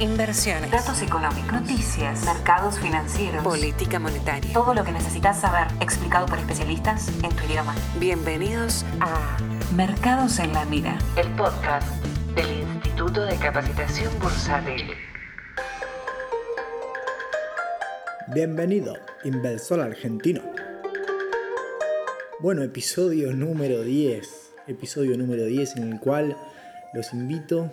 inversiones, datos económicos, noticias, mercados financieros, política monetaria. Todo lo que necesitas saber explicado por especialistas en tu idioma. Bienvenidos a Mercados en la Mira, el podcast del Instituto de Capacitación Bursátil. Bienvenido, inversor argentino. Bueno, episodio número 10. Episodio número 10 en el cual los invito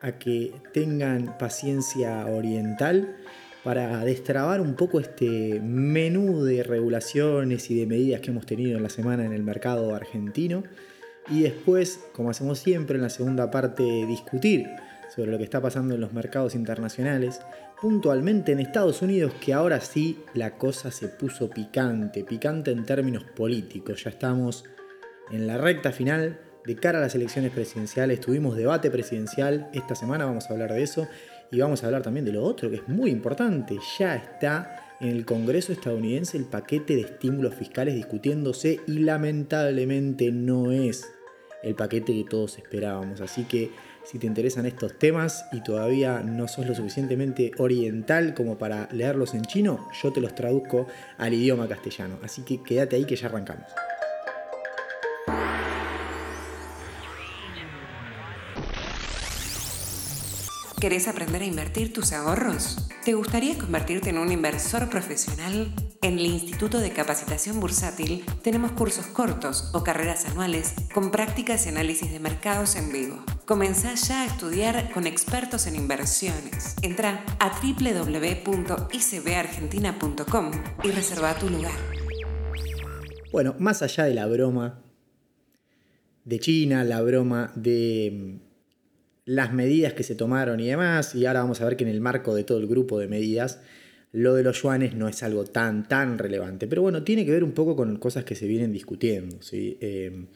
a que tengan paciencia oriental para destrabar un poco este menú de regulaciones y de medidas que hemos tenido en la semana en el mercado argentino. Y después, como hacemos siempre en la segunda parte, discutir sobre lo que está pasando en los mercados internacionales, puntualmente en Estados Unidos, que ahora sí la cosa se puso picante, picante en términos políticos. Ya estamos en la recta final de cara a las elecciones presidenciales. Tuvimos debate presidencial, esta semana vamos a hablar de eso y vamos a hablar también de lo otro que es muy importante. Ya está en el Congreso estadounidense el paquete de estímulos fiscales discutiéndose y lamentablemente no es el paquete que todos esperábamos. Así que si te interesan estos temas y todavía no sos lo suficientemente oriental como para leerlos en chino, yo te los traduzco al idioma castellano. Así que quédate ahí que ya arrancamos. ¿Querés aprender a invertir tus ahorros? ¿Te gustaría convertirte en un inversor profesional? En el Instituto de Capacitación Bursátil tenemos cursos cortos o carreras anuales con prácticas y análisis de mercados en vivo. Comenzá ya a estudiar con expertos en inversiones. Entra a www.icbargentina.com y reserva tu lugar. Bueno, más allá de la broma de China, la broma de las medidas que se tomaron y demás, y ahora vamos a ver que en el marco de todo el grupo de medidas, lo de los yuanes no es algo tan, tan relevante. Pero bueno, tiene que ver un poco con cosas que se vienen discutiendo. ¿sí? Eh,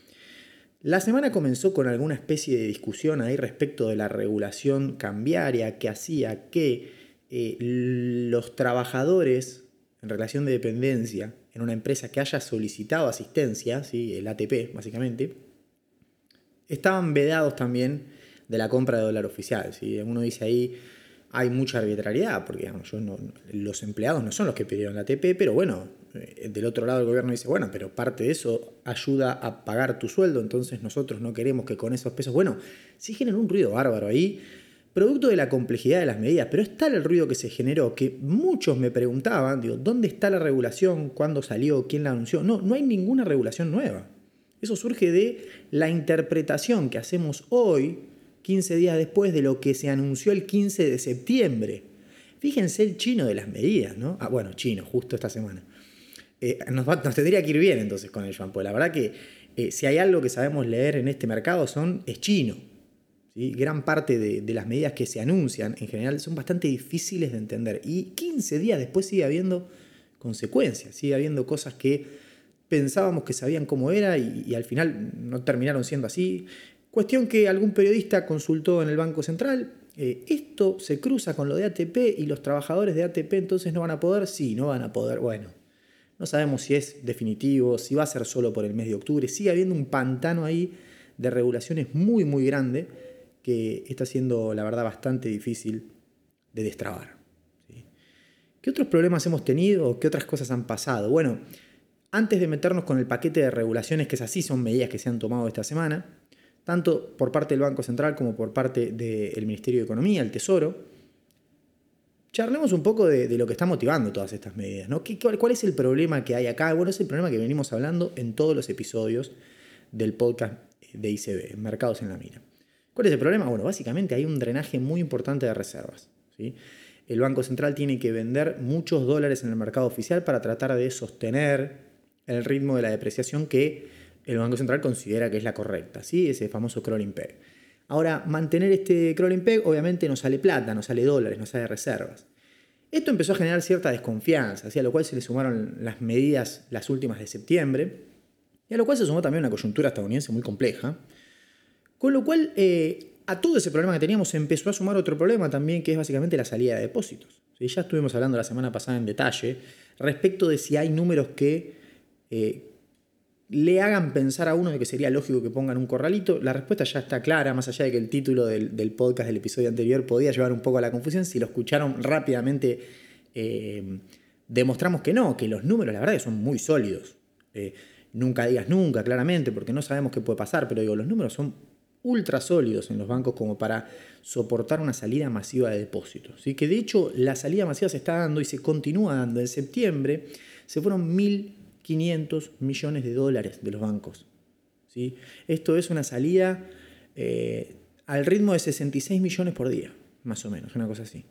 la semana comenzó con alguna especie de discusión ahí respecto de la regulación cambiaria que hacía que eh, los trabajadores en relación de dependencia en una empresa que haya solicitado asistencia, ¿sí? el ATP básicamente, estaban vedados también de la compra de dólar oficial. Si uno dice ahí, hay mucha arbitrariedad, porque los empleados no son los que pidieron la ATP, pero bueno, eh, del otro lado el gobierno dice, bueno, pero parte de eso ayuda a pagar tu sueldo, entonces nosotros no queremos que con esos pesos, bueno, sí generan un ruido bárbaro ahí, producto de la complejidad de las medidas, pero es tal el ruido que se generó que muchos me preguntaban, digo, ¿dónde está la regulación? ¿Cuándo salió? ¿Quién la anunció? No, no hay ninguna regulación nueva. Eso surge de la interpretación que hacemos hoy 15 días después de lo que se anunció el 15 de septiembre. Fíjense el chino de las medidas, ¿no? Ah, bueno, chino, justo esta semana. Eh, nos, tendría que ir bien entonces con el yuan, porque la verdad que eh, si hay algo que sabemos leer en este mercado son, es chino. ¿sí? Gran parte de, de, las medidas que se anuncian en general son bastante difíciles de entender. Y 15 días después sigue habiendo consecuencias, sigue habiendo cosas que pensábamos que sabían cómo era y, y al final no terminaron siendo así. Cuestión que algún periodista consultó en el Banco Central. Eh, ¿Esto se cruza con lo de ATP y los trabajadores de ATP entonces no van a poder? Sí, no van a poder. Bueno, no sabemos si es definitivo, si va a ser solo por el mes de octubre. Sigue habiendo un pantano ahí de regulaciones muy, muy grande que está siendo, la verdad, bastante difícil de destrabar. ¿Qué otros problemas hemos tenido? ¿Qué otras cosas han pasado? Bueno, antes de meternos con el paquete de regulaciones, que es así, son medidas que se han tomado esta semana, tanto por parte del Banco Central como por parte del Ministerio de Economía, el Tesoro. Charlemos un poco de, lo que está motivando todas estas medidas. ¿no? cuál, es el problema que hay acá? Bueno, es el problema que venimos hablando en todos los episodios del podcast de ICB, Mercados en la Mira. ¿Cuál es el problema? Bueno, básicamente hay un drenaje muy importante de reservas. ¿sí? El Banco Central tiene que vender muchos dólares en el mercado oficial para tratar de sostener el ritmo de la depreciación que el Banco Central considera que es la correcta, ¿sí? ese famoso crawling peg. Ahora, mantener este crawling peg obviamente no sale plata, no sale dólares, no sale reservas. Esto empezó a generar cierta desconfianza, a lo cual se le sumaron las medidas, las últimas de septiembre, y a lo cual se sumó también una coyuntura estadounidense muy compleja, con lo cual eh, a todo ese problema que teníamos empezó a sumar otro problema también, que es básicamente la salida de depósitos. Ya estuvimos hablando la semana pasada en detalle respecto de si hay números que eh, le hagan pensar a uno de que sería lógico que pongan un corralito. La respuesta ya está clara, más allá de que el título del, podcast del episodio anterior podía llevar un poco a la confusión. Si lo escucharon rápidamente, eh, demostramos que no, que los números, la verdad, que son muy sólidos. Eh, nunca digas nunca, claramente, porque no sabemos qué puede pasar, pero digo, los números son ultra sólidos en los bancos como para soportar una salida masiva de depósitos. ¿sí? Que de hecho la salida masiva se está dando y se continúa dando. En septiembre se fueron mil 500 millones de dólares de los bancos. ¿sí? Esto es una salida eh, al ritmo de 66 millones por día, más o menos, una cosa así.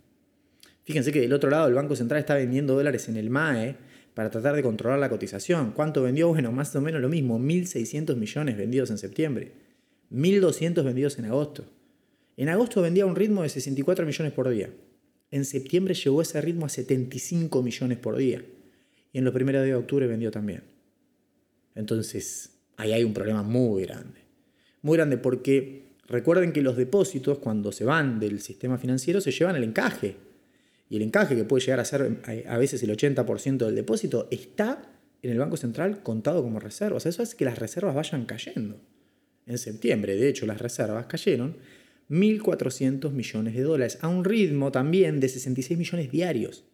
Fíjense que del otro lado el Banco Central está vendiendo dólares en el MAE para tratar de controlar la cotización. ¿Cuánto vendió? Bueno, más o menos lo mismo, 1.600 millones vendidos en septiembre, 1.200 vendidos en agosto. En agosto vendía un ritmo de 64 millones por día. En septiembre llegó ese ritmo a 75 millones por día y en los primeros días de octubre vendió también. Entonces, ahí hay un problema muy grande. Muy grande porque recuerden que los depósitos, cuando se van del sistema financiero, se llevan el encaje. Y el encaje, que puede llegar a ser eh, a veces el 80% del depósito, está en el Banco Central contado como reservas. Eso hace que las reservas vayan cayendo. En septiembre, de hecho, las reservas cayeron 1.400 millones de dólares, a un ritmo también de 66 millones diarios.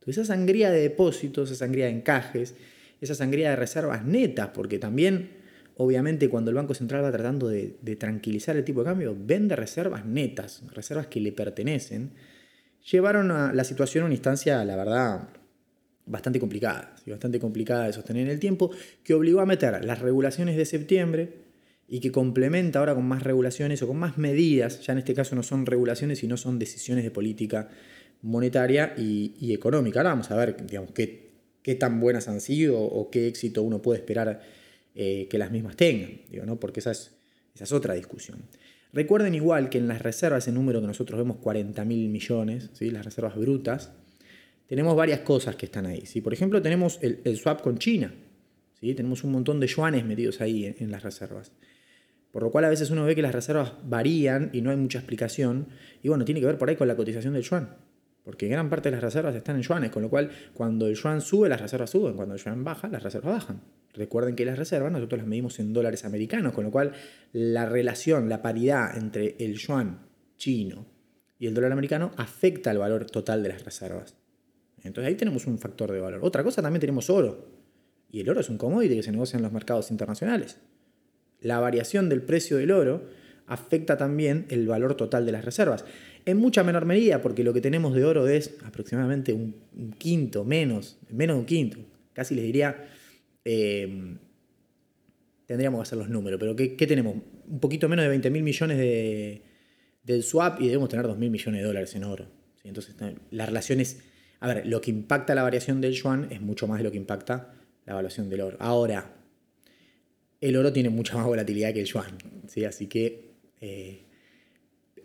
Entonces esa sangría de depósitos, esa sangría de encajes, esa sangría de reservas netas, porque también, obviamente, cuando el Banco Central va tratando de, tranquilizar el tipo de cambio, vende reservas netas, reservas que le pertenecen, llevaron a la situación a una instancia, la verdad, bastante complicada, bastante complicada de sostener en el tiempo, que obligó a meter las regulaciones de septiembre y que complementa ahora con más regulaciones o con más medidas, ya en este caso no son regulaciones, sino son decisiones de política monetaria y, económica. Ahora vamos a ver digamos, qué, qué, tan buenas han sido o qué éxito uno puede esperar eh, que las mismas tengan, digo, ¿no? porque esa es, esa es otra discusión. Recuerden igual que en las reservas, el número que nosotros vemos, 40 mil millones, ¿sí? las reservas brutas, tenemos varias cosas que están ahí. ¿sí? Por ejemplo, tenemos el, swap con China. ¿sí? Tenemos un montón de yuanes metidos ahí en, en, las reservas. Por lo cual a veces uno ve que las reservas varían y no hay mucha explicación. Y bueno, tiene que ver por ahí con la cotización del yuan. Porque gran parte de las reservas están en yuanes, con lo cual cuando el yuan sube, las reservas suben, cuando el yuan baja, las reservas bajan. Recuerden que las reservas nosotros las medimos en dólares americanos, con lo cual la relación, la paridad entre el yuan chino y el dólar americano afecta al valor total de las reservas. Entonces ahí tenemos un factor de valor. Otra cosa también tenemos oro. Y el oro es un commodity que se negocia en los mercados internacionales. La variación del precio del oro afecta también el valor total de las reservas. En mucha menor medida, porque lo que tenemos de oro es aproximadamente un, quinto, menos, menos de un quinto. Casi les diría, em, tendríamos que hacer los números, pero ¿qué, tenemos? Un poquito menos de 20 mil millones de, del swap y debemos tener 2 mil millones de dólares en oro. Entonces, la relación es, a ver, lo que impacta la variación del yuan es mucho más de lo que impacta la evaluación del oro. Ahora, el oro tiene mucha más volatilidad que el yuan, ¿sí? así que eh,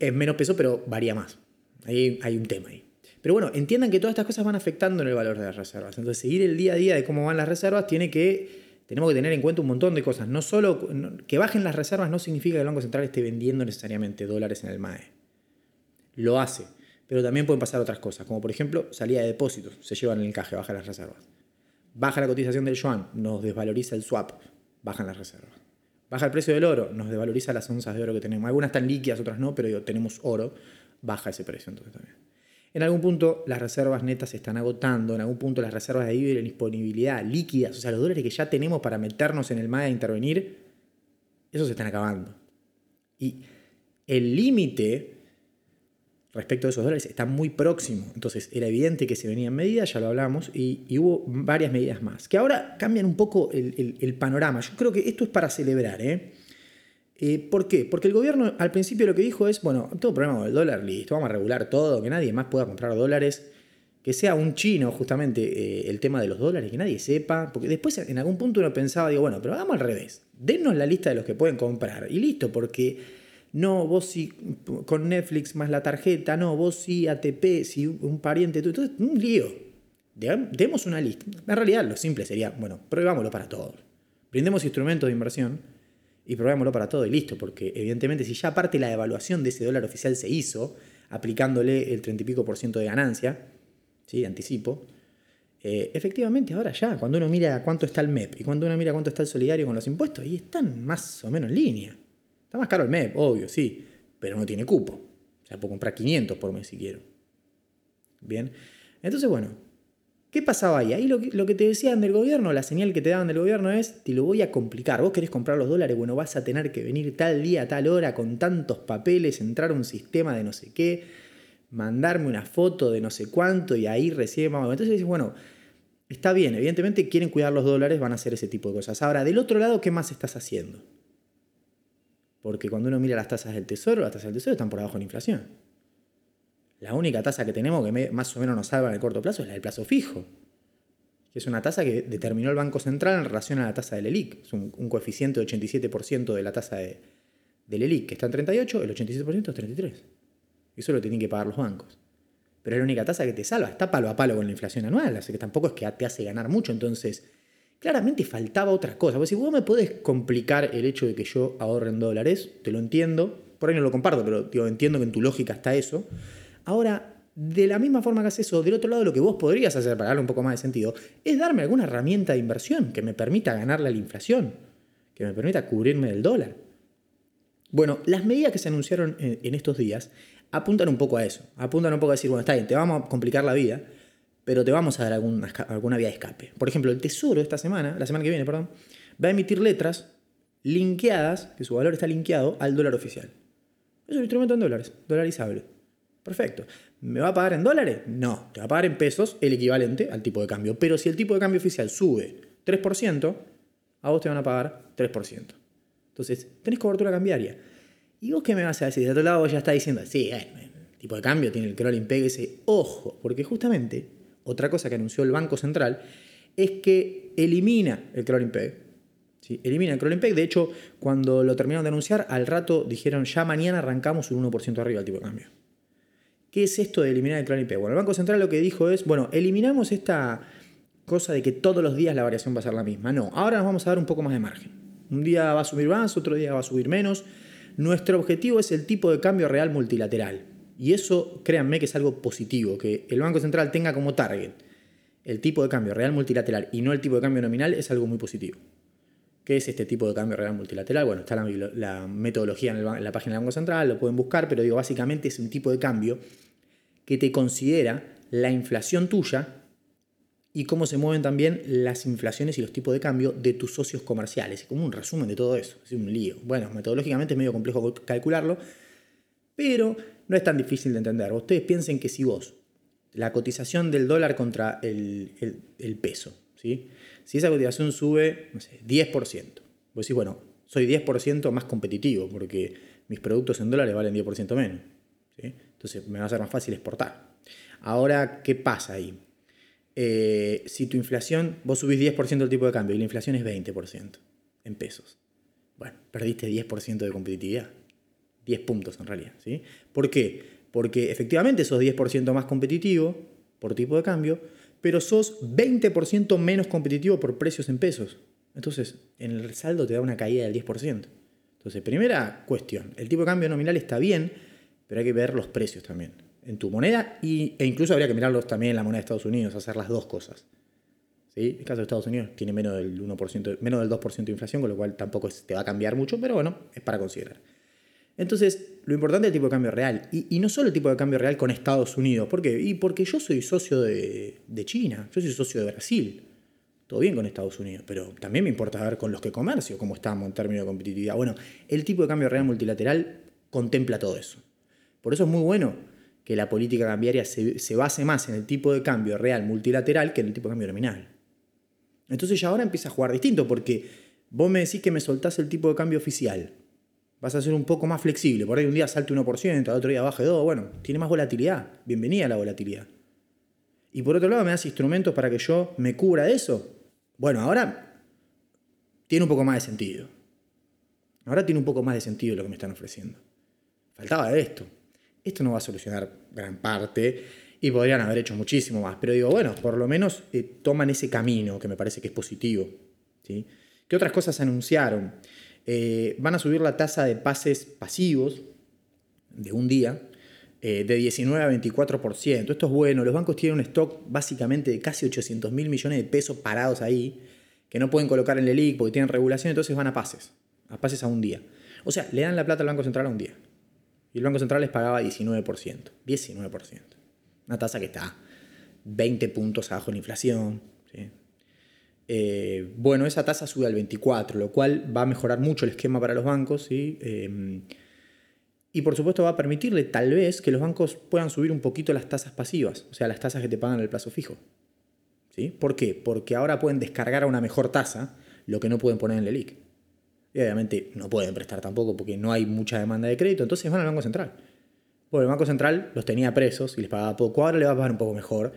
es menos peso, pero varía más. Ahí hay un tema ahí. Pero bueno, entiendan que todas estas cosas van afectando en el valor de las reservas. Entonces, seguir el día a día de cómo van las reservas tiene que, tenemos que tener en cuenta un montón de cosas. No solo que bajen las reservas no significa que el Banco Central esté vendiendo necesariamente dólares en el MAE. Lo hace, pero también pueden pasar otras cosas, como por ejemplo salida de depósitos, se llevan el encaje, bajan las reservas. Baja la cotización del yuan, nos desvaloriza el swap, bajan las reservas. Baja el precio del oro, nos desvaloriza las onzas de oro que tenemos. Algunas están líquidas, otras no, pero tenemos oro, baja ese precio entonces también. En algún punto las reservas netas se están agotando, en algún punto las reservas de disponibilidad líquidas, o sea, los dólares que ya tenemos para meternos en el MAE e intervenir, esos se están acabando. Y el límite respecto a esos dólares está muy próximo. Entonces era evidente que se venían medidas, ya lo hablamos, y, hubo varias medidas más, que ahora cambian un poco el, panorama. Yo creo que esto es para celebrar. ¿eh? ¿eh? por qué? Porque el gobierno al principio lo que dijo es, bueno, tengo problema con el dólar, listo, vamos a regular todo, que nadie más pueda comprar dólares, que sea un chino justamente eh, el tema de los dólares, que nadie sepa, porque después en algún punto uno pensaba, digo, bueno, pero hagamos al revés, dennos la lista de los que pueden comprar, y listo, porque no, vos sí con Netflix más la tarjeta, no, vos sí ATP, si un pariente tú. Entonces, un lío. Demos una lista. En realidad, lo simple sería, bueno, probémoslo para todos. Brindemos instrumentos de inversión y probémoslo para todo y listo, porque evidentemente si ya aparte la evaluación de ese dólar oficial se hizo, aplicándole el 30 y pico por ciento de ganancia, ¿sí? anticipo, eh, efectivamente ahora ya, cuando uno mira cuánto está el MEP y cuando uno mira cuánto está el solidario con los impuestos, ahí están más o menos en línea. Está más caro el MEP, obvio, sí, pero no tiene cupo. O sea, puedo comprar 500 por mes si quiero. Bien, entonces bueno, ¿qué pasaba ahí? Ahí lo que, te decían del gobierno, la señal que te daban del gobierno es, te lo voy a complicar, vos querés comprar los dólares, bueno, vas a tener que venir tal día, tal hora, con tantos papeles, entrar a un sistema de no sé qué, mandarme una foto de no sé cuánto y ahí recién vamos. Entonces dices, bueno, está bien, evidentemente quieren cuidar los dólares, van a hacer ese tipo de cosas. Ahora, del otro lado, ¿qué más estás haciendo? Porque cuando uno mira las tasas del tesoro, las tasas del tesoro están por abajo de la inflación. La única tasa que tenemos que más o menos nos salva en el corto plazo es la del plazo fijo, que es una tasa que determinó el Banco Central en relación a la tasa del ELIC. Es un, coeficiente de 87% de la tasa de, del ELIC, que está en 38, el 87% es 33. Eso lo tienen que pagar los bancos. Pero es la única tasa que te salva. Está palo a palo con la inflación anual, así que tampoco es que te hace ganar mucho. Entonces, claramente faltaba otra cosa. Porque si vos me podés complicar el hecho de que yo ahorre en dólares, te lo entiendo. Por ahí no lo comparto, pero entiendo que en tu lógica está eso. Ahora, de la misma forma que haces eso, del otro lado lo que vos podrías hacer para darle un poco más de sentido es darme alguna herramienta de inversión que me permita ganarle a la inflación, que me permita cubrirme del dólar. Bueno, las medidas que se anunciaron en estos días apuntan un poco a eso. Apuntan un poco a decir, bueno, está bien, te vamos a complicar la vida, pero te vamos a dar alguna, vía de escape. Por ejemplo, el Tesoro esta semana, la semana que viene, perdón, va a emitir letras linkeadas, que su valor está linkeado al dólar oficial. Es un instrumento en dólares, dolarizable. Perfecto. ¿Me va a pagar en dólares? No, te va a pagar en pesos el equivalente al tipo de cambio. Pero si el tipo de cambio oficial sube 3%, a vos te van a pagar 3%. Entonces, tenés cobertura cambiaria. ¿Y vos qué me vas a decir? De otro lado ya está diciendo, sí, el tipo de cambio tiene el crawling peg ese. Ojo, porque justamente otra cosa que anunció el Banco Central es que elimina el crawling peg. Elimina el crawling peg. De hecho, cuando lo terminaron de anunciar, al rato dijeron, ya mañana arrancamos un 1% arriba del tipo de cambio. ¿Qué es esto de eliminar el crawling peg? Bueno, el Banco Central lo que dijo es, bueno, eliminamos esta cosa de que todos los días la variación va a ser la misma. No, ahora nos vamos a dar un poco más de margen. Un día va a subir más, otro día va a subir menos nuestro objetivo es el tipo de cambio real multilateral. Y eso, créanme que es algo positivo, que el Banco Central tenga como target el tipo de cambio real multilateral y no el tipo de cambio nominal es algo muy positivo. ¿Qué es este tipo de cambio real multilateral? Bueno, está la, metodología en, en la página del Banco Central, lo pueden buscar, pero digo, básicamente es un tipo de cambio que te considera la inflación tuya y cómo se mueven también las inflaciones y los tipos de cambio de tus socios comerciales. Es como un resumen de todo eso, es un lío. Bueno, metodológicamente es medio complejo calcularlo, pero no es tan difícil de entender. Ustedes piensen que si vos, la cotización del dólar contra el, peso, si esa cotización sube, no sé, 10%, vos decís, bueno, soy 10% más competitivo porque mis productos en dólares valen 10% menos. Entonces me va a ser más fácil exportar. Ahora, ¿qué pasa ahí? Eh, si tu inflación, vos subís 10% del tipo de cambio y la inflación es 20% en pesos. Bueno, perdiste 10% de competitividad. 10 puntos en realidad. ¿sí? ¿Por qué? Porque efectivamente sos 10% más competitivo por tipo de cambio, pero sos 20% menos competitivo por precios en pesos. Entonces, en el saldo te da una caída del 10%. Entonces, primera cuestión, el tipo de cambio nominal está bien, pero hay que ver los precios también en tu moneda y, e incluso habría que mirarlos también en la moneda de Estados Unidos, hacer las dos cosas. ¿Sí? El caso de Estados Unidos tiene menos del, 1%, menos del 2% de inflación, con lo cual tampoco te va a cambiar mucho, pero bueno, es para considerar. Entonces, lo importante es el tipo de cambio real. Y, no solo el tipo de cambio real con Estados Unidos. ¿Por qué? Y porque yo soy socio de, China, yo soy socio de Brasil. Todo bien con Estados Unidos, pero también me importa ver con los que comercio cómo estamos en términos de competitividad. Bueno, el tipo de cambio real multilateral contempla todo eso. Por eso es muy bueno que la política cambiaria se, base más en el tipo de cambio real multilateral que en el tipo de cambio nominal. Entonces ya ahora empieza a jugar distinto porque vos me decís que me soltás el tipo de cambio oficial. Vas a ser un poco más flexible. Por ahí un día salte 1%, al otro día baje 2%. Bueno, tiene más volatilidad. Bienvenida la volatilidad. Y por otro lado me das instrumentos para que yo me cubra de eso. Bueno, ahora tiene un poco más de sentido. Ahora tiene un poco más de sentido lo que me están ofreciendo. Faltaba esto. Esto no va a solucionar gran parte y podrían haber hecho muchísimo más, pero digo, bueno, por lo menos eh, toman ese camino que me parece que es positivo. ¿sí? ¿Qué otras cosas anunciaron? Eh, van a subir la tasa de pases pasivos de un día eh, de 19 a 24%. Esto es bueno, los bancos tienen un stock básicamente de casi 800 mil millones de pesos parados ahí, que no pueden colocar en el LELIC porque tienen regulación, entonces van a pases, a pases a un día. O sea, le dan la plata al Banco Central a un día. Y el Banco Central les pagaba 19%. 19%. Una tasa que está 20 puntos abajo la inflación. Eh, bueno, esa tasa sube al 24, lo cual va a mejorar mucho el esquema para los bancos. Eh, y por supuesto va a permitirle tal vez que los bancos puedan subir un poquito las tasas pasivas, o sea, las tasas que te pagan el plazo fijo. ¿Sí? ¿Por qué? Porque ahora pueden descargar a una mejor tasa lo que no pueden poner en el LIC. Y obviamente no pueden prestar tampoco porque no hay mucha demanda de crédito, entonces van al Banco Central. Bueno, el Banco Central los tenía presos y les pagaba poco, ahora le va a pagar un poco mejor.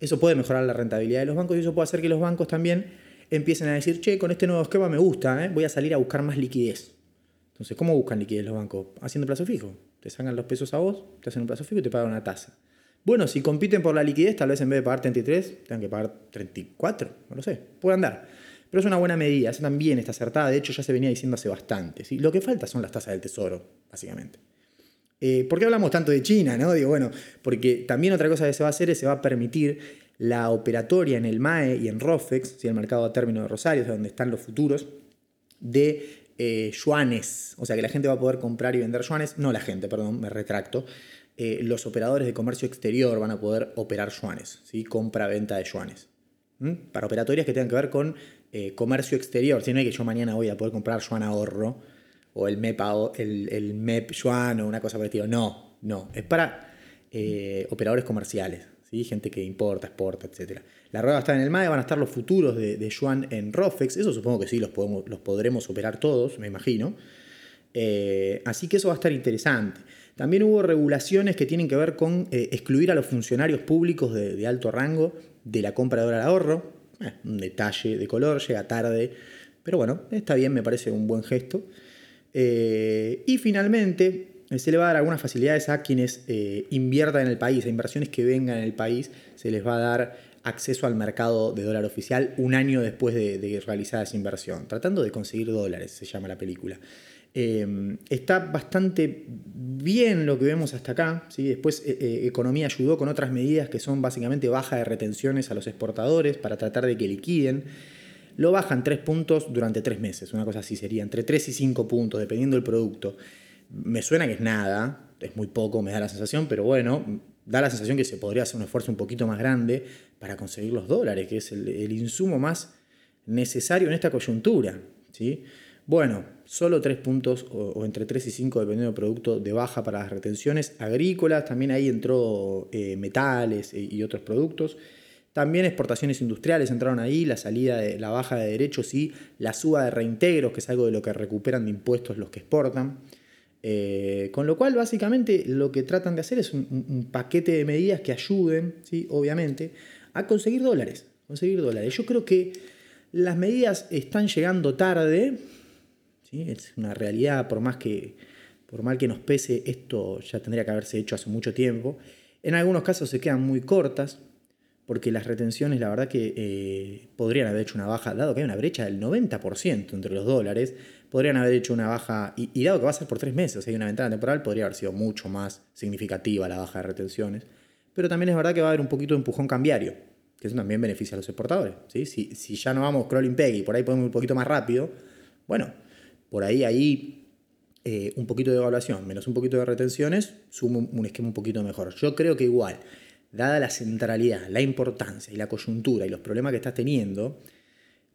Eso puede mejorar la rentabilidad de los bancos y eso puede hacer que los bancos también empiecen a decir, che, con este nuevo esquema me gusta, ¿eh? voy a salir a buscar más liquidez. Entonces, ¿cómo buscan liquidez los bancos? Haciendo plazo fijo. Te sacan los pesos a vos, te hacen un plazo fijo y te pagan una tasa. Bueno, si compiten por la liquidez, tal vez en vez de pagar 33, tengan que pagar 34, no lo sé, puede andar. Pero es una buena medida, también está acertada, de hecho ya se venía diciendo hace bastante. ¿sí? Lo que falta son las tasas del tesoro, básicamente. Eh, ¿Por qué hablamos tanto de China? No? Digo, bueno, porque también otra cosa que se va a hacer es se va a permitir la operatoria en el MAE y en ROFEX, ¿sí? el mercado a término de Rosario, donde están los futuros, de eh, yuanes, o sea que la gente va a poder comprar y vender yuanes, no la gente, perdón, me retracto, eh, los operadores de comercio exterior van a poder operar yuanes, ¿sí? compra-venta de yuanes. Para operatorias que tengan que ver con eh, comercio exterior, si no hay que yo mañana voy a poder comprar yuan ahorro, o el MEP, el, el MEP yuan o una cosa por el estilo, no, no, es para operadores comerciales, ¿sí? gente que importa, exporta, etc. La rueda va a estar en el MAE, van a estar los futuros de, de Yuan en Rofex, eso supongo que sí, los, podemos, los podremos operar todos, me imagino. Eh, así que eso va a estar interesante. También hubo regulaciones que tienen que ver con eh, excluir a los funcionarios públicos de, alto rango de la compra de dólar ahorro. Eh, un detalle de color, llega tarde, pero bueno, está bien, me parece un buen gesto. Y finalmente, se le va a dar algunas facilidades a quienes eh, inviertan en el país, a inversiones que vengan en el país, se les va a dar acceso al mercado de dólar oficial un año después de, realizar esa inversión, tratando de conseguir dólares, se llama la película. Eh, está bastante bien lo que vemos hasta acá. ¿sí? Después eh, Economía ayudó con otras medidas que son básicamente baja de retenciones a los exportadores para tratar de que liquiden. Lo bajan tres puntos durante tres meses, una cosa así sería, entre tres y cinco puntos, dependiendo del producto. Me suena que es nada, es muy poco, me da la sensación, pero bueno, da la sensación que se podría hacer un esfuerzo un poquito más grande para conseguir los dólares, que es el, insumo más necesario en esta coyuntura. ¿sí? Bueno, solo tres puntos, o, entre 3 y 5, dependiendo del producto, de baja para las retenciones agrícolas. También ahí entró eh, metales e, y otros productos. También exportaciones industriales entraron ahí, la salida de la baja de derechos y la suba de reintegros, que es algo de lo que recuperan de impuestos los que exportan. Eh, con lo cual, básicamente, lo que tratan de hacer es un, paquete de medidas que ayuden, ¿sí? obviamente, a conseguir dólares. Conseguir dólares. Yo creo que las medidas están llegando tarde. ¿sí? Es una realidad, por más que, por mal que nos pese, esto ya tendría que haberse hecho hace mucho tiempo. En algunos casos se quedan muy cortas, porque las retenciones, la verdad que eh, podrían haber hecho una baja, dado que hay una brecha del 90% entre los dólares podrían haber hecho una baja, y, dado que va a ser por tres meses, hay una ventana temporal, podría haber sido mucho más significativa la baja de retenciones. Pero también es verdad que va a haber un poquito de empujón cambiario, que eso también beneficia a los exportadores. ¿sí? Si, si ya no vamos crawling peg y por ahí podemos ir un poquito más rápido, bueno, por ahí ahí eh, un poquito de evaluación menos un poquito de retenciones, sumo un esquema un poquito mejor. Yo creo que igual, dada la centralidad, la importancia y la coyuntura y los problemas que estás teniendo,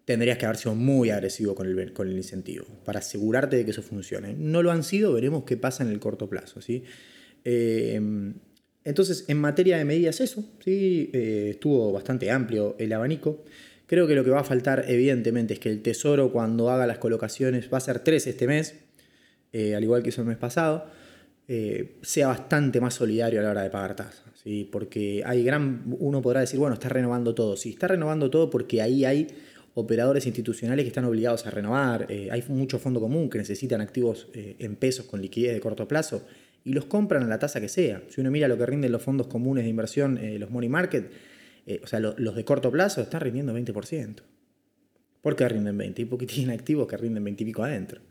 tendrías que haber sido muy agresivo con el, con el incentivo para asegurarte de que eso funcione. No lo han sido, veremos qué pasa en el corto plazo. ¿sí? Eh, entonces, en materia de medidas, eso, ¿sí? Eh, estuvo bastante amplio el abanico. Creo que lo que va a faltar, evidentemente, es que el Tesoro, cuando haga las colocaciones, va a ser tres este mes, eh, al igual que hizo el mes pasado, sea bastante más solidario a la hora de pagar tasas. Porque hay gran. Uno podrá decir, bueno, está renovando todo. Sí, está renovando todo porque ahí hay operadores institucionales que están obligados a renovar, eh, hay mucho fondo común que necesitan activos eh, en pesos con liquidez de corto plazo y los compran a la tasa que sea. Si uno mira lo que rinden los fondos comunes de inversión, eh, los money market, o sea, los de corto plazo están rindiendo 20%. ¿Por qué rinden 20? Porque tienen activos que rinden 20 y pico adentro.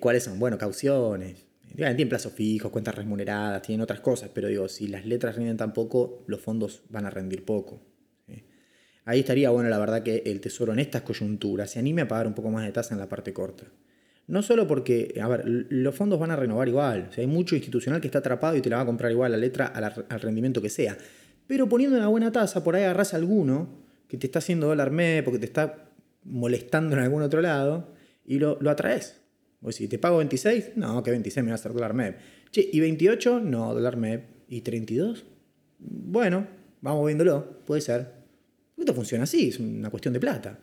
¿Cuáles son? Bueno, cauciones, Tienen plazos fijos, cuentas remuneradas, tienen otras cosas, pero digo, si las letras rinden tan poco, los fondos van a rendir poco. Ahí estaría bueno, la verdad, que el Tesoro en estas coyunturas se anime a pagar un poco más de tasa en la parte corta. No solo porque, a ver, los fondos van a renovar igual. hay mucho institucional que está atrapado y te la va a comprar igual la letra al, rendimiento que sea. Pero poniendo una buena tasa, por ahí agarras alguno que te está haciendo dólar MEP porque te está molestando en algún otro lado y lo, lo atraes. O si te pago 26, no, que 26 me va a hacer dólar MEP. Che, ¿y 28? No, dólar MEP. ¿Y 32? Bueno, vamos viéndolo, puede ser. Esto funciona así, es una cuestión de plata.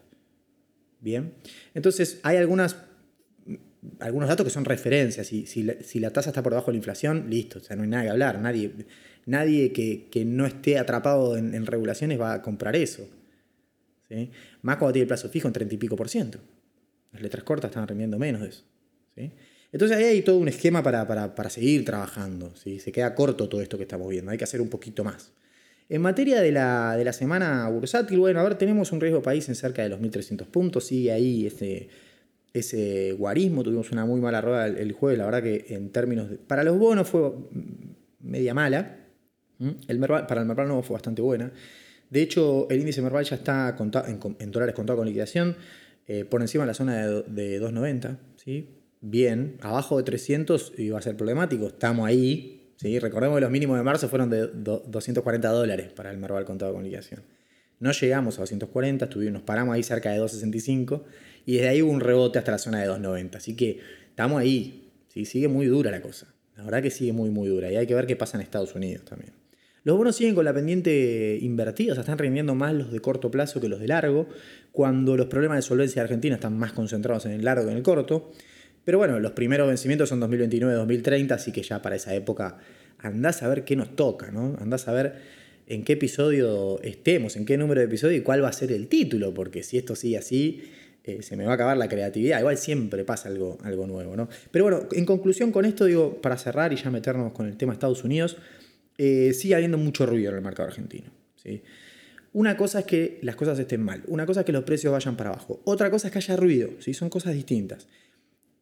Bien. Entonces, hay algunas, algunos datos que son referencias. Si, si, la, tasa está por debajo de la inflación, listo, o sea, no hay nada que hablar. Nadie, nadie que, no esté atrapado en, regulaciones va a comprar eso. ¿sí? Más cuando tiene el plazo fijo en 30 y pico por ciento. Las letras cortas están rendiendo menos de eso. Entonces ahí hay todo un esquema para, para, seguir trabajando. ¿sí? Se queda corto todo esto que estamos viendo. Hay que hacer un poquito más. En materia de la, de la semana bursátil, bueno, a ver, tenemos un riesgo país en cerca de los 1.300 puntos, sigue ahí ese, ese guarismo, tuvimos una muy mala rueda el, jueves, la verdad que en términos de, para los bonos fue media mala, el para el Merval no fue bastante buena, de hecho el índice Merval ya está en, dólares contado con liquidación, eh, por encima de la zona de, de 290, ¿sí? Bien, abajo de 300 iba a ser problemático, estamos ahí, ¿sí? Recordemos que los mínimos de marzo fueron de 240 dólares para el Merval contado con liquidación. No llegamos a 240, nos paramos ahí cerca de 265 y desde ahí hubo un rebote hasta la zona de 290. Así que estamos ahí, ¿sí? sigue muy dura la cosa. La verdad que sigue muy, muy dura y hay que ver qué pasa en Estados Unidos también. Los bonos siguen con la pendiente invertida, o sea, están rindiendo más los de corto plazo que los de largo, cuando los problemas de solvencia de Argentina están más concentrados en el largo que en el corto. Pero bueno, los primeros vencimientos son 2029-2030, así que ya para esa época andás a ver qué nos toca, ¿no? Andás a ver en qué episodio estemos, en qué número de episodio y cuál va a ser el título, porque si esto sigue así, eh, se me va a acabar la creatividad. Igual siempre pasa algo, algo nuevo, ¿no? Pero bueno, en conclusión con esto, digo, para cerrar y ya meternos con el tema Estados Unidos, eh, sigue habiendo mucho ruido en el mercado argentino, ¿sí? Una cosa es que las cosas estén mal, una cosa es que los precios vayan para abajo, otra cosa es que haya ruido, ¿sí? son cosas distintas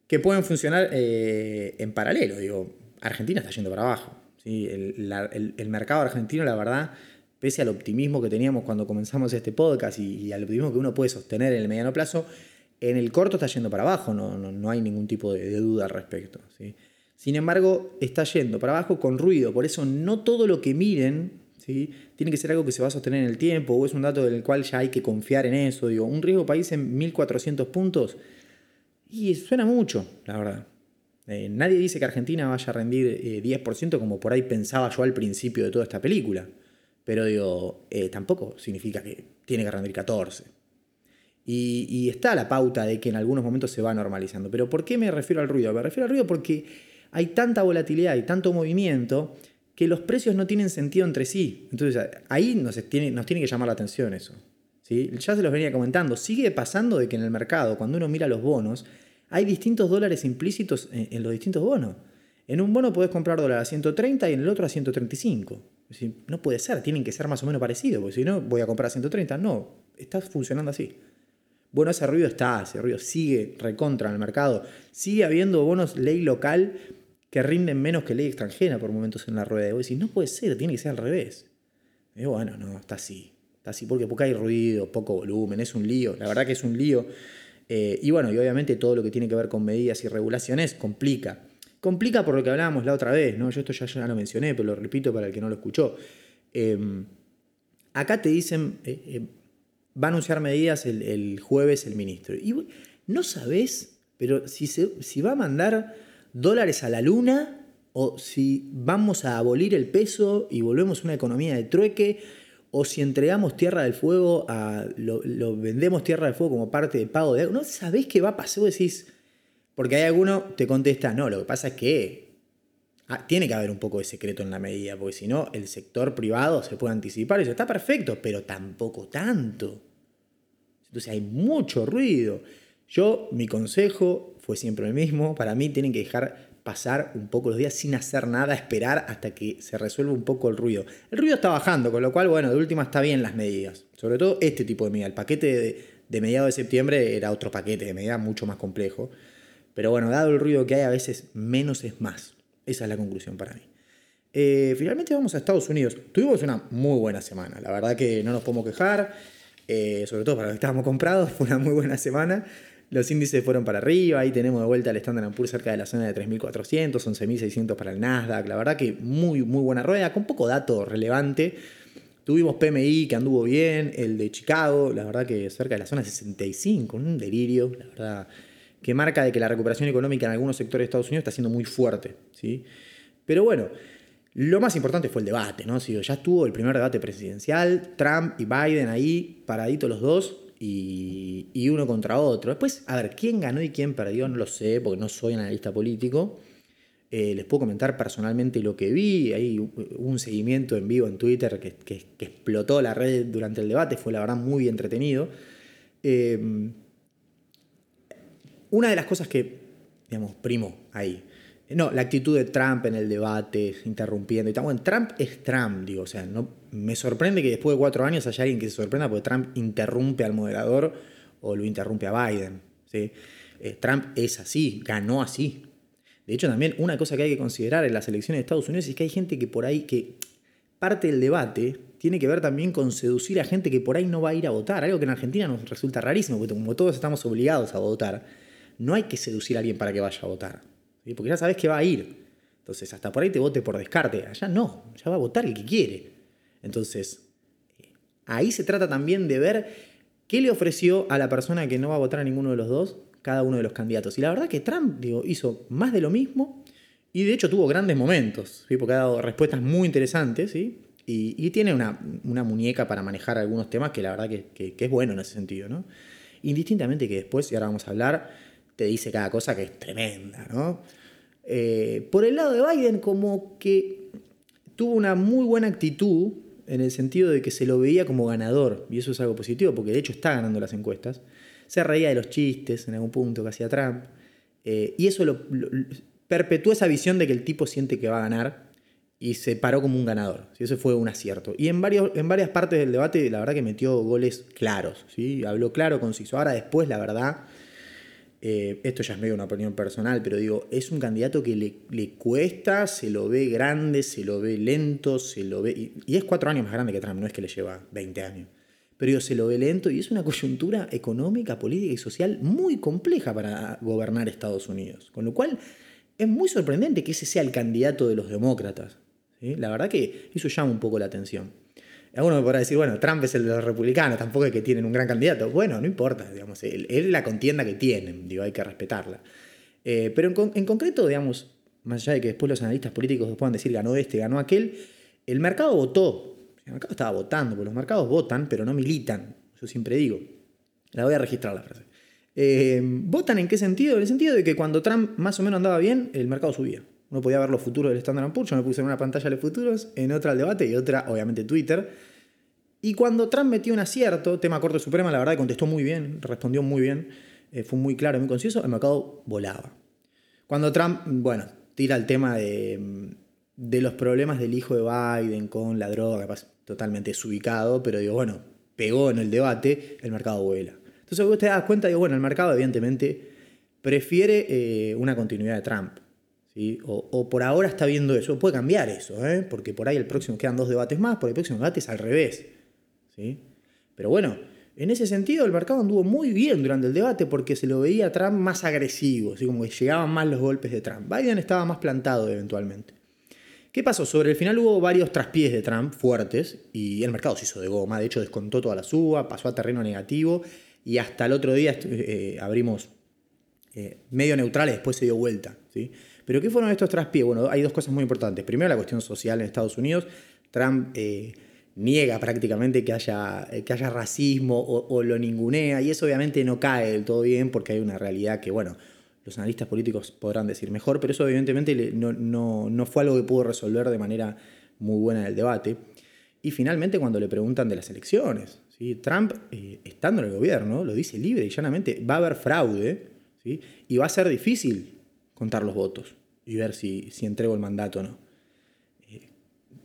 que pueden funcionar eh, en paralelo. Digo, Argentina está yendo para abajo. ¿sí? El, mercado argentino, la verdad, pese al optimismo que teníamos cuando comenzamos este podcast y, al optimismo que uno puede sostener en el mediano plazo, en el corto está yendo para abajo, no, no, hay ningún tipo de, duda al respecto. ¿sí? Sin embargo, está yendo para abajo con ruido, por eso no todo lo que miren ¿sí? tiene que ser algo que se va a sostener en el tiempo o es un dato del cual ya hay que confiar en eso. Digo, un riesgo país en 1400 puntos y suena mucho, la verdad. Eh, nadie dice que Argentina vaya a rendir 10% eh, como por ahí pensaba yo al principio de toda esta película. Pero digo, eh, tampoco significa que tiene que rendir 14. Y, y, está la pauta de que en algunos momentos se va normalizando. Pero ¿por qué me refiero al ruido? Me refiero al ruido porque hay tanta volatilidad y tanto movimiento que los precios no tienen sentido entre sí. Entonces ahí nos tiene, nos tiene que llamar la atención eso. Ya se los venía comentando, sigue pasando de que en el mercado, cuando uno mira los bonos, hay distintos dólares implícitos en, los distintos bonos. En un bono puedes comprar dólar a 130 y en el otro a 135. no puede ser, tienen que ser más o menos parecidos, porque si no voy a comprar a 130. No, está funcionando así. Bueno, ese ruido está, ese ruido sigue recontra en el mercado. Sigue habiendo bonos ley local que rinden menos que ley extranjera por momentos en la rueda. Y vos decís, no puede ser, tiene que ser al revés. Y bueno, no, está así así porque, porque hay ruido, poco volumen, es un lío, la verdad que es un lío. Eh, y bueno, y obviamente todo lo que tiene que ver con medidas y regulaciones complica. Complica por lo que hablábamos la otra vez, ¿no? Yo esto ya, ya lo mencioné, pero lo repito para el que no lo escuchó. Em, acá te dicen, eh, eh, va a anunciar medidas el, jueves el ministro. Y no sabes, pero si, si va a mandar dólares a la luna o si vamos a abolir el peso y volvemos a una economía de trueque o si entregamos Tierra del Fuego, a, lo, vendemos Tierra del Fuego como parte de pago de algo, no sabés qué va a pasar, vos decís, porque hay alguno te contesta, no, lo que pasa es que ah, tiene que haber un poco de secreto en la medida, porque si no, el sector privado se puede anticipar y eso está perfecto, pero tampoco tanto. Entonces hay mucho ruido. Yo, mi consejo fue siempre el mismo, para mí tienen que dejar pasar un poco los días sin hacer nada, esperar hasta que se resuelva un poco el ruido. El ruido está bajando, con lo cual, bueno, de última está bien las medidas. Sobre todo este tipo de medida. El paquete de, mediados de septiembre era otro paquete de medidas mucho más complejo. Pero bueno, dado el ruido que hay, a veces menos es más. Esa es la conclusión para mí. Eh, finalmente vamos a Estados Unidos. Tuvimos una muy buena semana. La verdad que no nos podemos quejar. Eh, sobre todo para los que estábamos comprados, fue una muy buena semana. Los índices fueron para arriba, ahí tenemos de vuelta el Standard Poor's cerca de la zona de 3.400, 11.600 para el Nasdaq. La verdad que muy, muy buena rueda, con poco dato relevante. Tuvimos PMI que anduvo bien, el de Chicago, la verdad que cerca de la zona 65, un delirio, la verdad, que marca de que la recuperación económica en algunos sectores de Estados Unidos está siendo muy fuerte. ¿sí? Pero bueno, lo más importante fue el debate, ¿no? ya estuvo el primer debate presidencial, Trump y Biden ahí, paraditos los dos, y, uno contra otro. Después, a ver, quién ganó y quién perdió, no lo sé, porque no soy analista político. Eh, les puedo comentar personalmente lo que vi. Hay un seguimiento en vivo en Twitter que, explotó la red durante el debate, fue la verdad muy entretenido. Eh, una de las cosas que, digamos, primo ahí, no, la actitud de Trump en el debate, interrumpiendo y tal. Bueno, Trump es Trump, digo, o sea, no, me sorprende que después de cuatro años haya alguien que se sorprenda porque Trump interrumpe al moderador o lo interrumpe a Biden. ¿sí? Eh, Trump es así, ganó así. De hecho, también una cosa que hay que considerar en las elecciones de Estados Unidos es que hay gente que por ahí, que parte del debate tiene que ver también con seducir a gente que por ahí no va a ir a votar, algo que en Argentina nos resulta rarísimo, porque como todos estamos obligados a votar, no hay que seducir a alguien para que vaya a votar porque ya sabes que va a ir. Entonces, hasta por ahí te vote por descarte. Allá no, ya va a votar el que quiere. Entonces, ahí se trata también de ver qué le ofreció a la persona que no va a votar a ninguno de los dos cada uno de los candidatos. Y la verdad que Trump digo, hizo más de lo mismo y de hecho tuvo grandes momentos, porque ha dado respuestas muy interesantes ¿sí? y, tiene una, muñeca para manejar algunos temas que la verdad que, es bueno en ese sentido. ¿no? Indistintamente que después, y ahora vamos a hablar, te dice cada cosa que es tremenda, ¿no? Eh, por el lado de Biden, como que tuvo una muy buena actitud en el sentido de que se lo veía como ganador, y eso es algo positivo, porque de hecho está ganando las encuestas. Se reía de los chistes en algún punto que hacía Trump, eh, y eso lo, perpetuó esa visión de que el tipo siente que va a ganar y se paró como un ganador. ¿sí? Eso fue un acierto. Y en, en varias partes del debate, la verdad que metió goles claros, ¿sí? habló claro, conciso. Ahora después, la verdad, eh, esto ya es medio una opinión personal, pero digo, es un candidato que le, cuesta, se lo ve grande, se lo ve lento, se lo ve. Y, es cuatro años más grande que Trump, no es que le lleva 20 años. Pero digo, se lo ve lento y es una coyuntura económica, política y social muy compleja para gobernar Estados Unidos. Con lo cual, es muy sorprendente que ese sea el candidato de los demócratas. La verdad que eso llama un poco la atención. Alguno me podrá decir, bueno, Trump es el de los republicanos, tampoco es que tienen un gran candidato. Bueno, no importa, digamos, es la contienda que tienen, digo, hay que respetarla. Eh, pero en, concreto, digamos, más allá de que después los analistas políticos puedan decir ganó este, ganó aquel, el mercado votó. El mercado estaba votando, porque los mercados votan, pero no militan. Yo siempre digo. La voy a registrar la frase. Eh, ¿Votan en qué sentido? En el sentido de que cuando Trump más o menos andaba bien, el mercado subía. Uno podía ver los futuros del Standard Poor's, yo me puse en una pantalla de futuros, en otra el debate y otra, obviamente, Twitter. Y cuando Trump metió un acierto, tema Corte Suprema, la verdad contestó muy bien, respondió muy bien, eh, fue muy claro, muy conciso, el mercado volaba. Cuando Trump, bueno, tira el tema de, los problemas del hijo de Biden con la droga, totalmente desubicado, pero digo, bueno, pegó en el debate, el mercado vuela. Entonces vos te das cuenta, digo, bueno, el mercado evidentemente prefiere eh, una continuidad de Trump. O, por ahora está viendo eso. Puede cambiar eso, ¿eh? porque por ahí el próximo quedan dos debates más, por el próximo debate es al revés. ¿sí? Pero bueno, en ese sentido el mercado anduvo muy bien durante el debate porque se lo veía a Trump más agresivo, ¿sí? como que llegaban más los golpes de Trump. Biden estaba más plantado eventualmente. ¿Qué pasó? Sobre el final hubo varios traspiés de Trump fuertes y el mercado se hizo de goma. De hecho, descontó toda la suba, pasó a terreno negativo y hasta el otro día eh, abrimos eh, medio neutrales, después se dio vuelta. ¿sí? Pero ¿qué fueron estos traspiés? Bueno, hay dos cosas muy importantes. Primero, la cuestión social en Estados Unidos. Trump eh, niega prácticamente que haya, eh, que haya racismo o, lo ningunea, y eso obviamente no cae del todo bien porque hay una realidad que, bueno, los analistas políticos podrán decir mejor, pero eso evidentemente no, fue algo que pudo resolver de manera muy buena en el debate. Y finalmente cuando le preguntan de las elecciones, ¿sí? Trump, eh, estando en el gobierno, lo dice libre y llanamente, va a haber fraude ¿sí? y va a ser difícil contar los votos y ver si, si entrego el mandato o no. Eh,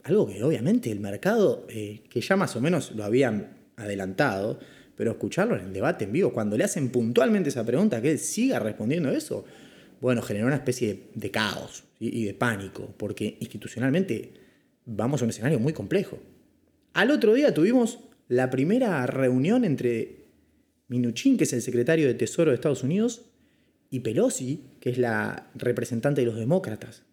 algo que obviamente el mercado, eh, que ya más o menos lo habían adelantado, pero escucharlo en el debate en vivo, cuando le hacen puntualmente esa pregunta, que él siga respondiendo eso, bueno, generó una especie de, caos y de pánico, porque institucionalmente vamos a un escenario muy complejo. Al otro día tuvimos la primera reunión entre Minuchin, que es el secretario de Tesoro de Estados Unidos, y Pelosi, que es la representante de los demócratas.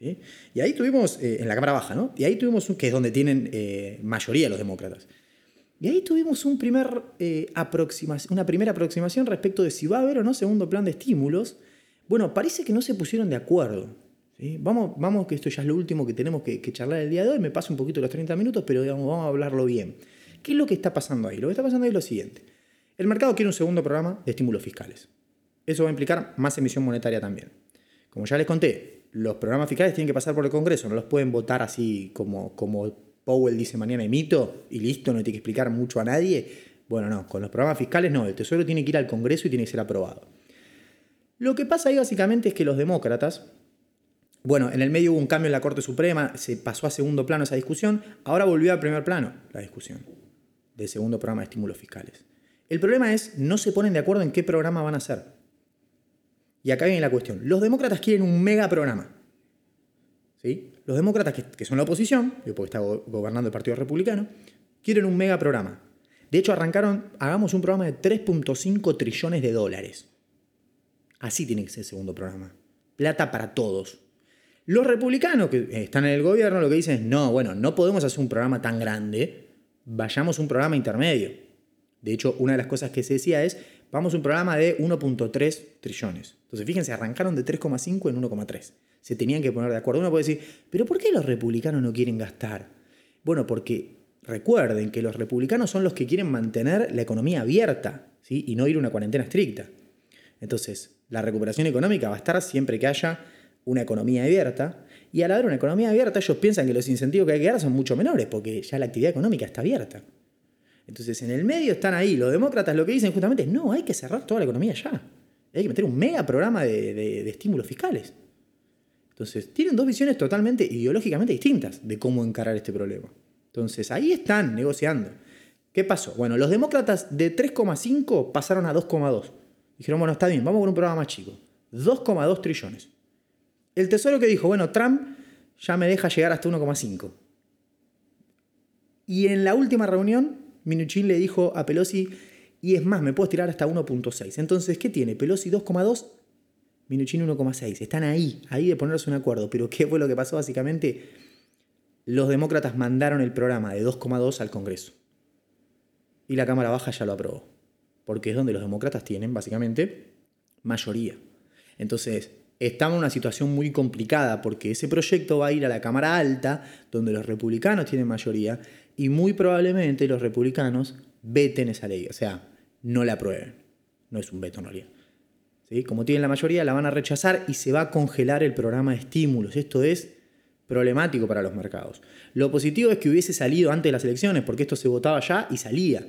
Y ahí tuvimos, eh, en la Cámara Baja, ¿no? Y ahí tuvimos, que es donde tienen eh, mayoría los demócratas. Y ahí tuvimos un eh, una primera aproximación respecto de si va a haber o no segundo plan de estímulos. Bueno, parece que no se pusieron de acuerdo. Vamos, vamos, que esto ya es lo último que tenemos que, charlar el día de hoy. Me paso un poquito los 30 minutos, pero vamos a hablarlo bien. ¿Qué es lo que está pasando ahí? Lo que está pasando ahí es lo siguiente. El mercado quiere un segundo programa de estímulos fiscales. Eso va a implicar más emisión monetaria también. Como ya les conté, los programas fiscales tienen que pasar por el Congreso, no los pueden votar así como, como Powell dice mañana emito y listo, no tiene que explicar mucho a nadie. Bueno, no, con los programas fiscales no, el Tesoro tiene que ir al Congreso y tiene que ser aprobado. Lo que pasa ahí básicamente es que los demócratas, bueno, en el medio hubo un cambio en la Corte Suprema, se pasó a segundo plano esa discusión, ahora volvió al primer plano la discusión del segundo programa de estímulos fiscales. El problema es, no se ponen de acuerdo en qué programa van a hacer. Y acá viene la cuestión. Los demócratas quieren un mega programa. ¿Sí? Los demócratas, que, son la oposición, porque está gobernando el Partido Republicano, quieren un mega programa. De hecho, arrancaron, hagamos un programa de 3.5 trillones de dólares. Así tiene que ser el segundo programa. Plata para todos. Los republicanos que están en el gobierno lo que dicen es, no, bueno, no podemos hacer un programa tan grande, vayamos a un programa intermedio. De hecho, una de las cosas que se decía es, vamos a un programa de 1.3 trillones. Entonces, fíjense, arrancaron de 3,5 en 1,3. Se tenían que poner de acuerdo. Uno puede decir, pero ¿por qué los republicanos no quieren gastar? Bueno, porque recuerden que los republicanos son los que quieren mantener la economía abierta ¿sí? y no ir a una cuarentena estricta. Entonces, la recuperación económica va a estar siempre que haya una economía abierta. Y al haber una economía abierta, ellos piensan que los incentivos que hay que dar son mucho menores, porque ya la actividad económica está abierta. Entonces, en el medio están ahí. Los demócratas lo que dicen justamente es, no, hay que cerrar toda la economía ya. Hay que meter un mega programa de, estímulos fiscales. Entonces, tienen dos visiones totalmente ideológicamente distintas de cómo encarar este problema. Entonces, ahí están negociando. ¿Qué pasó? Bueno, los demócratas de 3,5 pasaron a 2,2. Dijeron, bueno, está bien, vamos con un programa más chico. 2,2 trillones. El Tesoro que dijo, bueno, Trump ya me deja llegar hasta 1,5. Y en la última reunión, Minuchin le dijo a Pelosi, y es más, me puedo tirar hasta 1.6. Entonces, ¿qué tiene? Pelosi 2,2, Minuchin 1,6. Están ahí, ahí de ponerse un acuerdo. Pero ¿qué fue lo que pasó? Básicamente, los demócratas mandaron el programa de 2,2 al Congreso. Y la Cámara Baja ya lo aprobó. Porque es donde los demócratas tienen, básicamente, mayoría. Entonces, estamos en una situación muy complicada porque ese proyecto va a ir a la Cámara Alta, donde los republicanos tienen mayoría, y muy probablemente los republicanos veten esa ley, o sea, no la aprueben. No es un veto en realidad. Como tienen la mayoría, la van a rechazar y se va a congelar el programa de estímulos. Esto es problemático para los mercados. Lo positivo es que hubiese salido antes de las elecciones, porque esto se votaba ya y salía.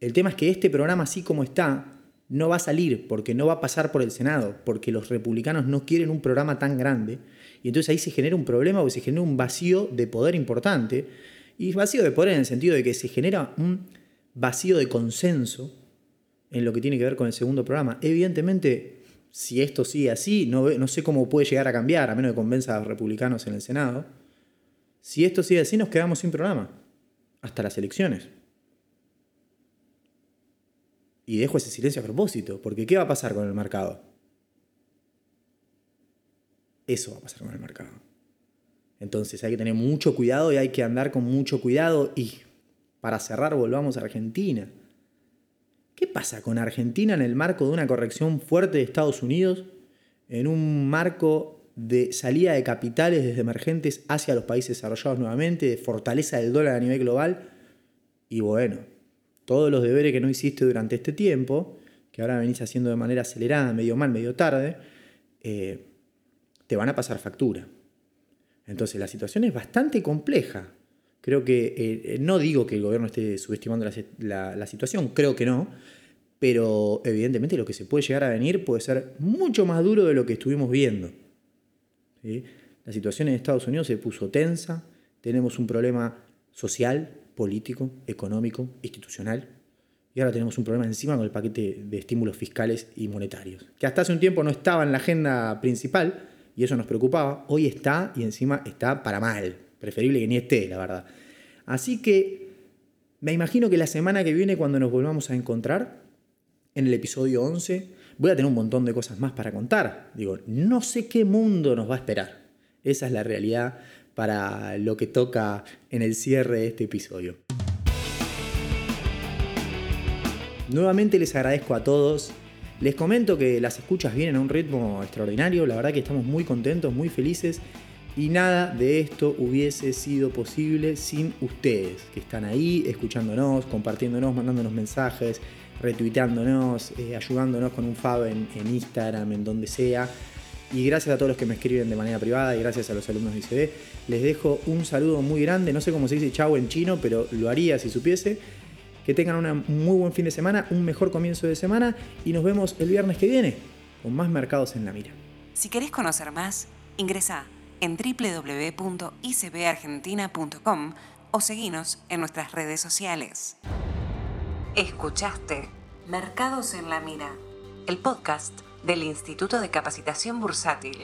El tema es que este programa, así como está, no va a salir porque no va a pasar por el Senado, porque los republicanos no quieren un programa tan grande. Y entonces ahí se genera un problema o se genera un vacío de poder importante. Y vacío de poder en el sentido de que se genera un vacío de consenso en lo que tiene que ver con el segundo programa. Evidentemente, si esto sigue así, no, sé cómo puede llegar a cambiar, a menos que convenza a los republicanos en el Senado. Si esto sigue así, nos quedamos sin programa. Hasta las elecciones. Y dejo ese silencio a propósito, porque ¿qué va a pasar con el mercado? Eso va a pasar con el mercado. Entonces hay que tener mucho cuidado y hay que andar con mucho cuidado. Y para cerrar, volvamos a Argentina. ¿Qué pasa con Argentina en el marco de una corrección fuerte de Estados Unidos? En un marco de salida de capitales desde emergentes hacia los países desarrollados nuevamente, de fortaleza del dólar a nivel global. Y bueno, todos los deberes que no hiciste durante este tiempo, que ahora venís haciendo de manera acelerada, medio mal, medio tarde, eh, te van a pasar factura. Entonces la situación es bastante compleja. Creo que, eh, no digo que el gobierno esté subestimando la, situación, creo que no, pero evidentemente lo que se puede llegar a venir puede ser mucho más duro de lo que estuvimos viendo. La situación en Estados Unidos se puso tensa, tenemos un problema social político, económico, institucional. y ahora tenemos un problema encima con el paquete de estímulos fiscales y monetarios, que hasta hace un tiempo no estaba en la agenda principal y eso nos preocupaba, hoy está y encima está para mal, preferible que ni esté, la verdad. Así que me imagino que la semana que viene, cuando nos volvamos a encontrar, en el episodio 11, voy a tener un montón de cosas más para contar. Digo, no sé qué mundo nos va a esperar. Esa es la realidad para lo que toca en el cierre de este episodio. Nuevamente les agradezco a todos. Les comento que las escuchas vienen a un ritmo extraordinario, la verdad que estamos muy contentos, muy felices y nada de esto hubiese sido posible sin ustedes, que están ahí escuchándonos, compartiéndonos, mandándonos mensajes, retuiteándonos, eh, ayudándonos con un fab en, en, Instagram, en donde sea. Y gracias a todos los que me escriben de manera privada y gracias a los alumnos de ICB. Les dejo un saludo muy grande, no sé cómo se dice chau en chino, pero lo haría si supiese. Que tengan un muy buen fin de semana, un mejor comienzo de semana y nos vemos el viernes que viene con más mercados en la mira. Si querés conocer más, ingresa en www.icbargentina.com o seguinos en nuestras redes sociales. Escuchaste Mercados en la Mira, el podcast del Instituto de Capacitación Bursátil.